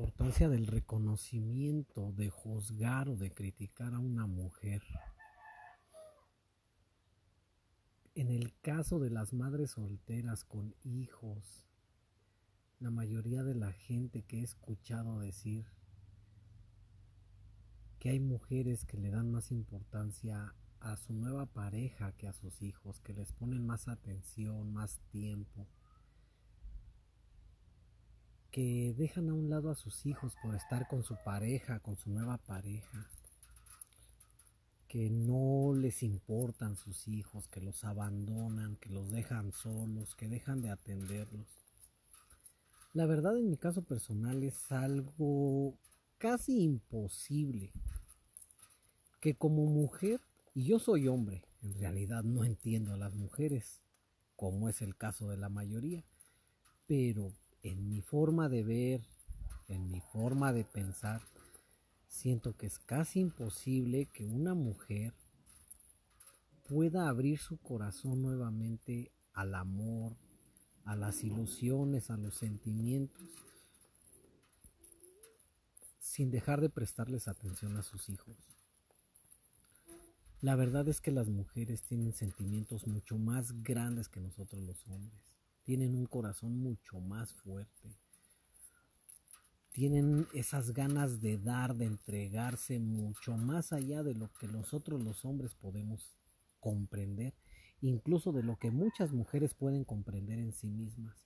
importancia del reconocimiento, de juzgar o de criticar a una mujer. En el caso de las madres solteras con hijos, la mayoría de la gente que he escuchado decir que hay mujeres que le dan más importancia a su nueva pareja que a sus hijos, que les ponen más atención, más tiempo, que dejan a un lado a sus hijos por estar con su pareja, con su nueva pareja, que no les importan sus hijos, que los abandonan, que los dejan solos, que dejan de atenderlos. La verdad en mi caso personal es algo casi imposible que como mujer, y yo soy hombre, en realidad no entiendo a las mujeres, como es el caso de la mayoría, pero en mi forma de ver, en mi forma de pensar, siento que es casi imposible que una mujer pueda abrir su corazón nuevamente al amor, a las ilusiones, a los sentimientos, sin dejar de prestarles atención a sus hijos. La verdad es que las mujeres tienen sentimientos mucho más grandes que nosotros los hombres tienen un corazón mucho más fuerte, tienen esas ganas de dar, de entregarse mucho más allá de lo que nosotros los hombres podemos comprender, incluso de lo que muchas mujeres pueden comprender en sí mismas,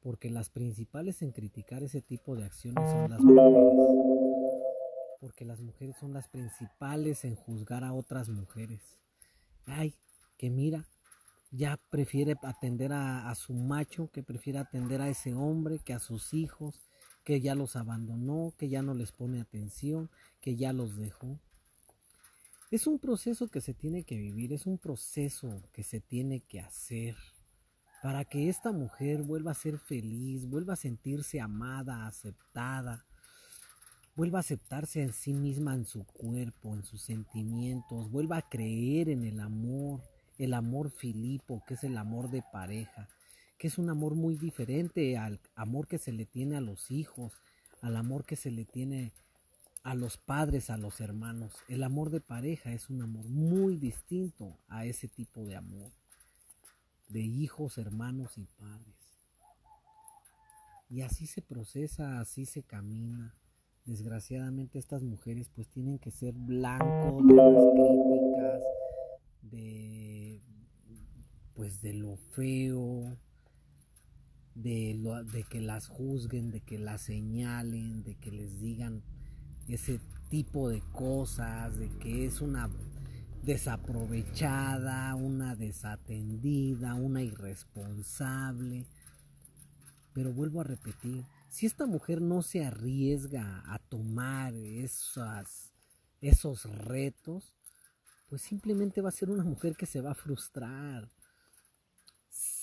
porque las principales en criticar ese tipo de acciones son las mujeres, porque las mujeres son las principales en juzgar a otras mujeres. Ay, que mira, ya prefiere atender a, su macho, que prefiere atender a ese hombre, que a sus hijos, que ya los abandonó, que ya no les pone atención, que ya los dejó. Es un proceso que se tiene que vivir, es un proceso que se tiene que hacer para que esta mujer vuelva a ser feliz, vuelva a sentirse amada, aceptada, vuelva a aceptarse en sí misma, en su cuerpo, en sus sentimientos, vuelva a creer en el amor, el amor filipo, que es el amor de pareja, que es un amor muy diferente al amor que se le tiene a los hijos, al amor que se le tiene a los padres, a los hermanos. El amor de pareja es un amor muy distinto a ese tipo de amor, de hijos, hermanos y padres. Y así se procesa, así se camina. Desgraciadamente estas mujeres pues tienen que ser blancos de las críticas, de pues de lo feo, de, lo, de que las juzguen, de que las señalen, de que les digan ese tipo de cosas, de que es una desaprovechada, una desatendida, una irresponsable. Pero vuelvo a repetir, si esta mujer no se arriesga a tomar esas, esos retos, pues simplemente va a ser una mujer que se va a frustrar,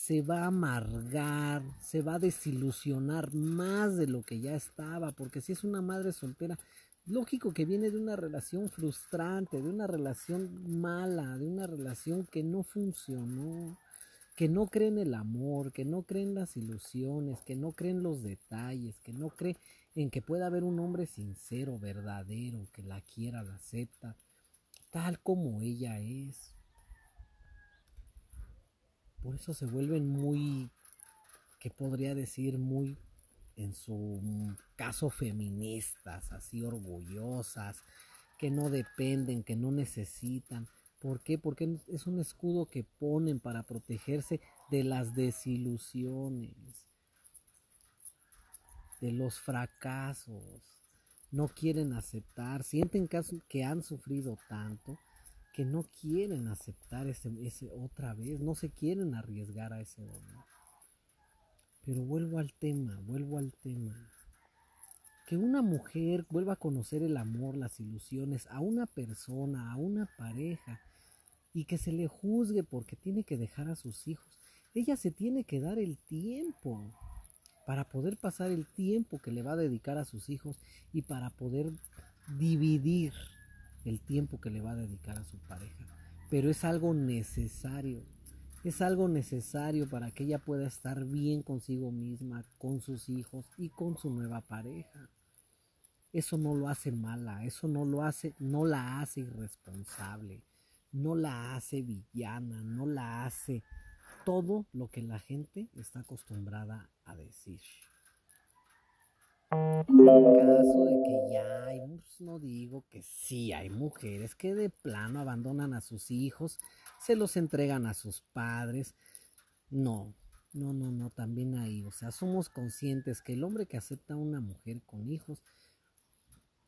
se va a amargar, se va a desilusionar más de lo que ya estaba, porque si es una madre soltera, lógico que viene de una relación frustrante, de una relación mala, de una relación que no funcionó, que no cree en el amor, que no cree en las ilusiones, que no cree en los detalles, que no cree en que pueda haber un hombre sincero, verdadero, que la quiera, la acepta, tal como ella es. Por eso se vuelven muy, que podría decir, muy, en su caso, feministas, así orgullosas, que no dependen, que no necesitan. ¿Por qué? Porque es un escudo que ponen para protegerse de las desilusiones, de los fracasos no quieren aceptar, sienten que han sufrido tanto que no quieren aceptar ese, ese otra vez, no se quieren arriesgar a ese dolor. Pero vuelvo al tema, vuelvo al tema. Que una mujer vuelva a conocer el amor, las ilusiones a una persona, a una pareja, y que se le juzgue porque tiene que dejar a sus hijos. Ella se tiene que dar el tiempo para poder pasar el tiempo que le va a dedicar a sus hijos y para poder dividir el tiempo que le va a dedicar a su pareja. Pero es algo necesario, es algo necesario para que ella pueda estar bien consigo misma, con sus hijos y con su nueva pareja. eso no lo hace mala, eso no lo hace, no la hace irresponsable, no la hace villana, no la hace todo lo que la gente está acostumbrada a decir. No digo que sí, hay mujeres que de plano abandonan a sus hijos, se los entregan a sus padres. No, no, no, no, también hay, o sea, somos conscientes que el hombre que acepta a una mujer con hijos,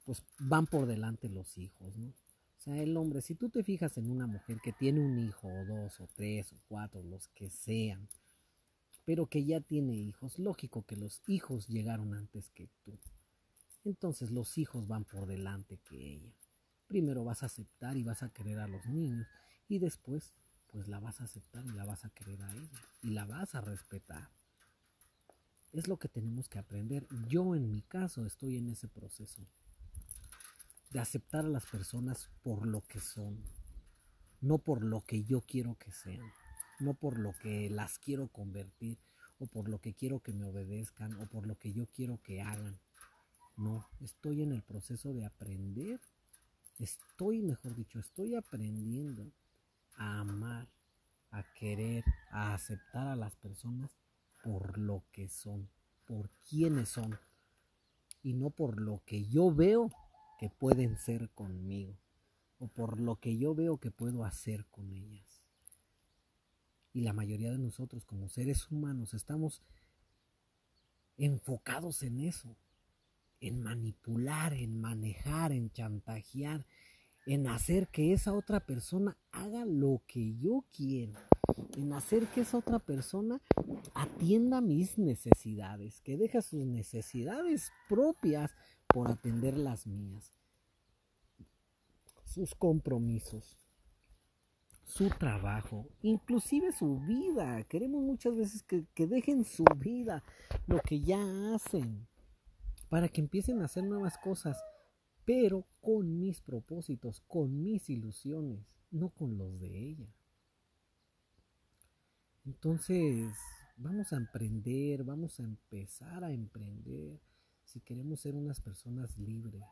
pues van por delante los hijos, ¿no? O sea, el hombre, si tú te fijas en una mujer que tiene un hijo, o dos, o tres, o cuatro, los que sean, pero que ya tiene hijos, lógico que los hijos llegaron antes que tú. Entonces los hijos van por delante que ella. Primero vas a aceptar y vas a querer a los niños y después pues la vas a aceptar y la vas a querer a ella y la vas a respetar. Es lo que tenemos que aprender. Yo en mi caso estoy en ese proceso de aceptar a las personas por lo que son, no por lo que yo quiero que sean, no por lo que las quiero convertir o por lo que quiero que me obedezcan o por lo que yo quiero que hagan. No, estoy en el proceso de aprender, estoy, mejor dicho, estoy aprendiendo a amar, a querer, a aceptar a las personas por lo que son, por quienes son, y no por lo que yo veo que pueden ser conmigo, o por lo que yo veo que puedo hacer con ellas. Y la mayoría de nosotros como seres humanos estamos enfocados en eso, en manipular, en manejar, en chantajear, en hacer que esa otra persona haga lo que yo quiero, en hacer que esa otra persona atienda mis necesidades, que deja sus necesidades propias por atender las mías, sus compromisos, su trabajo, inclusive su vida. Queremos muchas veces que, que dejen su vida, lo que ya hacen, para que empiecen a hacer nuevas cosas pero con mis propósitos, con mis ilusiones, no con los de ella. Entonces, vamos a emprender, vamos a empezar a emprender si queremos ser unas personas libres,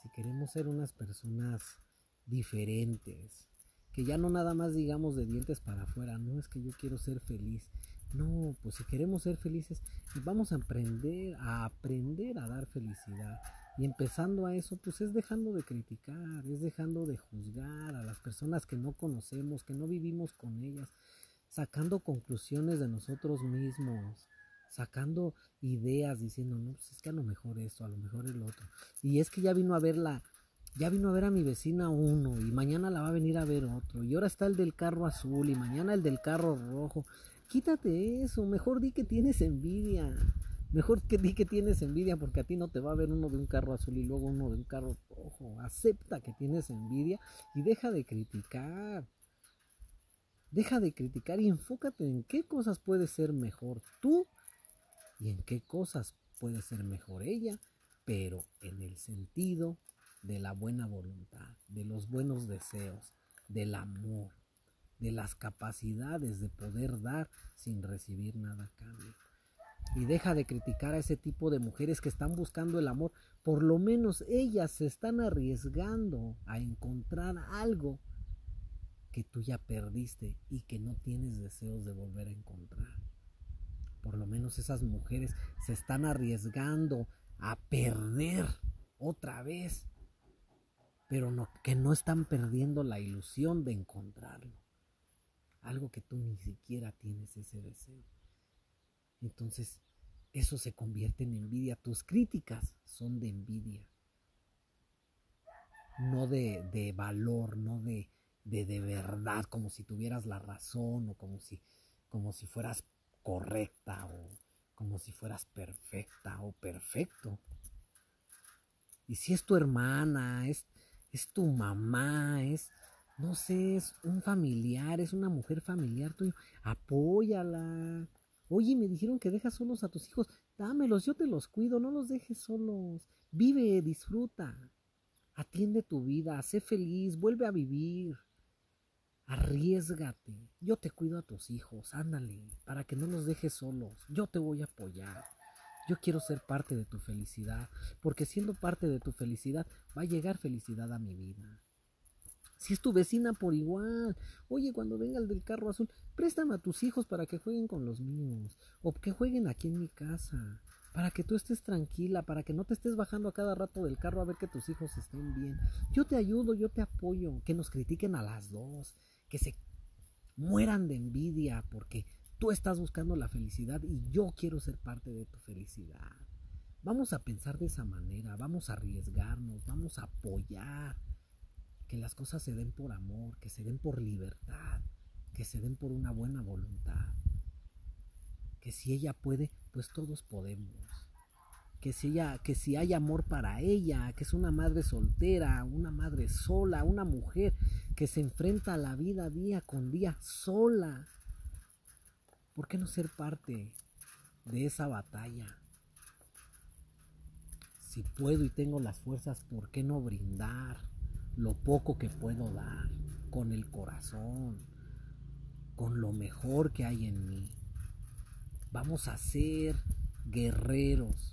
si queremos ser unas personas diferentes, que ya no nada más digamos de dientes para afuera, no es que yo quiero ser feliz. No, pues si queremos ser felices, vamos a aprender a aprender a dar felicidad, y empezando a eso, pues es dejando de criticar, es dejando de juzgar a las personas que no conocemos, que no vivimos con ellas, sacando conclusiones de nosotros mismos, sacando ideas, diciendo, no, pues es que a lo mejor esto, a lo mejor el otro. Y es que ya vino a verla, ya vino a ver a mi vecina uno, y mañana la va a venir a ver otro, y ahora está el del carro azul, y mañana el del carro rojo. Quítate eso, mejor di que tienes envidia. Mejor que di que tienes envidia porque a ti no te va a ver uno de un carro azul y luego uno de un carro rojo. Acepta que tienes envidia y deja de criticar. Deja de criticar y enfócate en qué cosas puede ser mejor tú y en qué cosas puede ser mejor ella, pero en el sentido de la buena voluntad, de los buenos deseos, del amor, de las capacidades de poder dar sin recibir nada a cambio y deja de criticar a ese tipo de mujeres que están buscando el amor. Por lo menos ellas se están arriesgando a encontrar algo que tú ya perdiste y que no tienes deseos de volver a encontrar. Por lo menos esas mujeres se están arriesgando a perder otra vez, pero que no están perdiendo la ilusión de encontrarlo. Algo que tú ni siquiera tienes ese deseo entonces eso se convierte en envidia. Tus críticas son de envidia, no de, de valor, no de, de, de, verdad, como si tuvieras la razón o como si, como si fueras correcta o como si fueras perfecta o perfecto. Y si es tu hermana, es, es tu mamá, es, no sé, es un familiar, es una mujer familiar tuyo, apóyala, Oye, me dijeron que dejas solos a tus hijos. Dámelos, yo te los cuido, no los dejes solos. Vive, disfruta. Atiende tu vida, sé feliz, vuelve a vivir. Arriesgate. Yo te cuido a tus hijos, ándale, para que no los dejes solos. Yo te voy a apoyar. Yo quiero ser parte de tu felicidad, porque siendo parte de tu felicidad va a llegar felicidad a mi vida. Si es tu vecina por igual. Oye, cuando venga el del carro azul, préstame a tus hijos para que jueguen con los míos. O que jueguen aquí en mi casa. Para que tú estés tranquila, para que no te estés bajando a cada rato del carro a ver que tus hijos estén bien. Yo te ayudo, yo te apoyo. Que nos critiquen a las dos. Que se mueran de envidia porque tú estás buscando la felicidad y yo quiero ser parte de tu felicidad. Vamos a pensar de esa manera, vamos a arriesgarnos, vamos a apoyar las cosas se den por amor, que se den por libertad, que se den por una buena voluntad. Que si ella puede, pues todos podemos. Que si ella, que si hay amor para ella, que es una madre soltera, una madre sola, una mujer que se enfrenta a la vida día con día sola. ¿Por qué no ser parte de esa batalla? Si puedo y tengo las fuerzas, ¿por qué no brindar? Lo poco que puedo dar, con el corazón, con lo mejor que hay en mí. Vamos a ser guerreros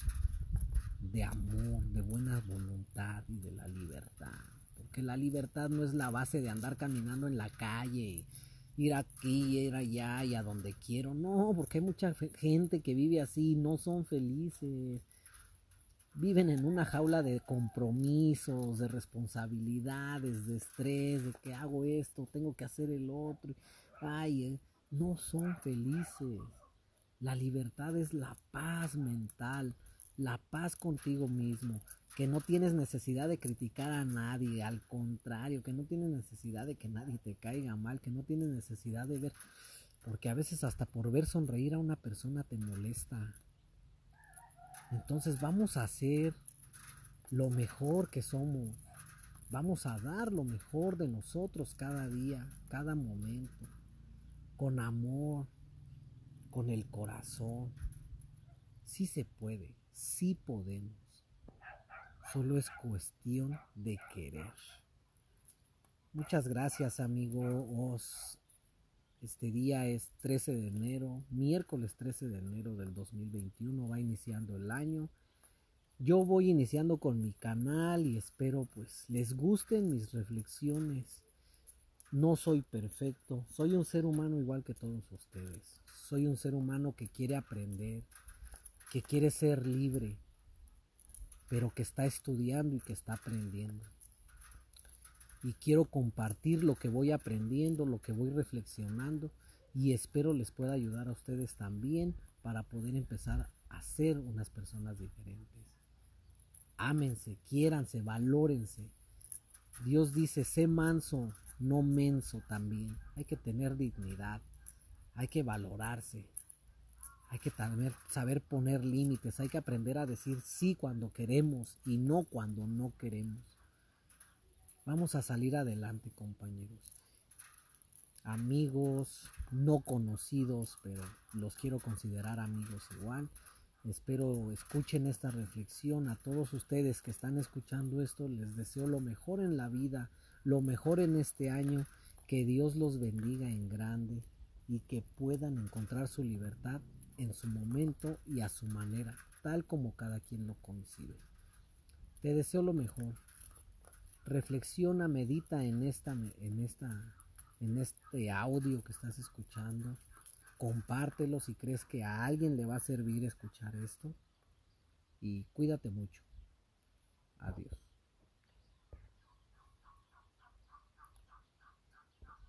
de amor, de buena voluntad y de la libertad. Porque la libertad no es la base de andar caminando en la calle, ir aquí, ir allá y a donde quiero. No, porque hay mucha gente que vive así y no son felices viven en una jaula de compromisos, de responsabilidades, de estrés, de que hago esto, tengo que hacer el otro. Ay, eh, no son felices. La libertad es la paz mental, la paz contigo mismo, que no tienes necesidad de criticar a nadie, al contrario, que no tienes necesidad de que nadie te caiga mal, que no tienes necesidad de ver, porque a veces hasta por ver sonreír a una persona te molesta. Entonces vamos a hacer lo mejor que somos. Vamos a dar lo mejor de nosotros cada día, cada momento, con amor, con el corazón. Sí se puede, sí podemos. Solo es cuestión de querer. Muchas gracias, amigo. Os este día es 13 de enero, miércoles 13 de enero del 2021, va iniciando el año. Yo voy iniciando con mi canal y espero pues les gusten mis reflexiones. No soy perfecto, soy un ser humano igual que todos ustedes. Soy un ser humano que quiere aprender, que quiere ser libre, pero que está estudiando y que está aprendiendo y quiero compartir lo que voy aprendiendo, lo que voy reflexionando y espero les pueda ayudar a ustedes también para poder empezar a ser unas personas diferentes. Ámense, quiéranse, valórense. Dios dice, sé manso, no menso también. Hay que tener dignidad, hay que valorarse, hay que saber poner límites, hay que aprender a decir sí cuando queremos y no cuando no queremos. Vamos a salir adelante, compañeros. Amigos no conocidos, pero los quiero considerar amigos igual. Espero escuchen esta reflexión. A todos ustedes que están escuchando esto, les deseo lo mejor en la vida, lo mejor en este año. Que Dios los bendiga en grande y que puedan encontrar su libertad en su momento y a su manera, tal como cada quien lo concibe. Te deseo lo mejor reflexiona, medita en esta, en esta, en este audio que estás escuchando. Compártelo si crees que a alguien le va a servir escuchar esto. Y cuídate mucho. Adiós.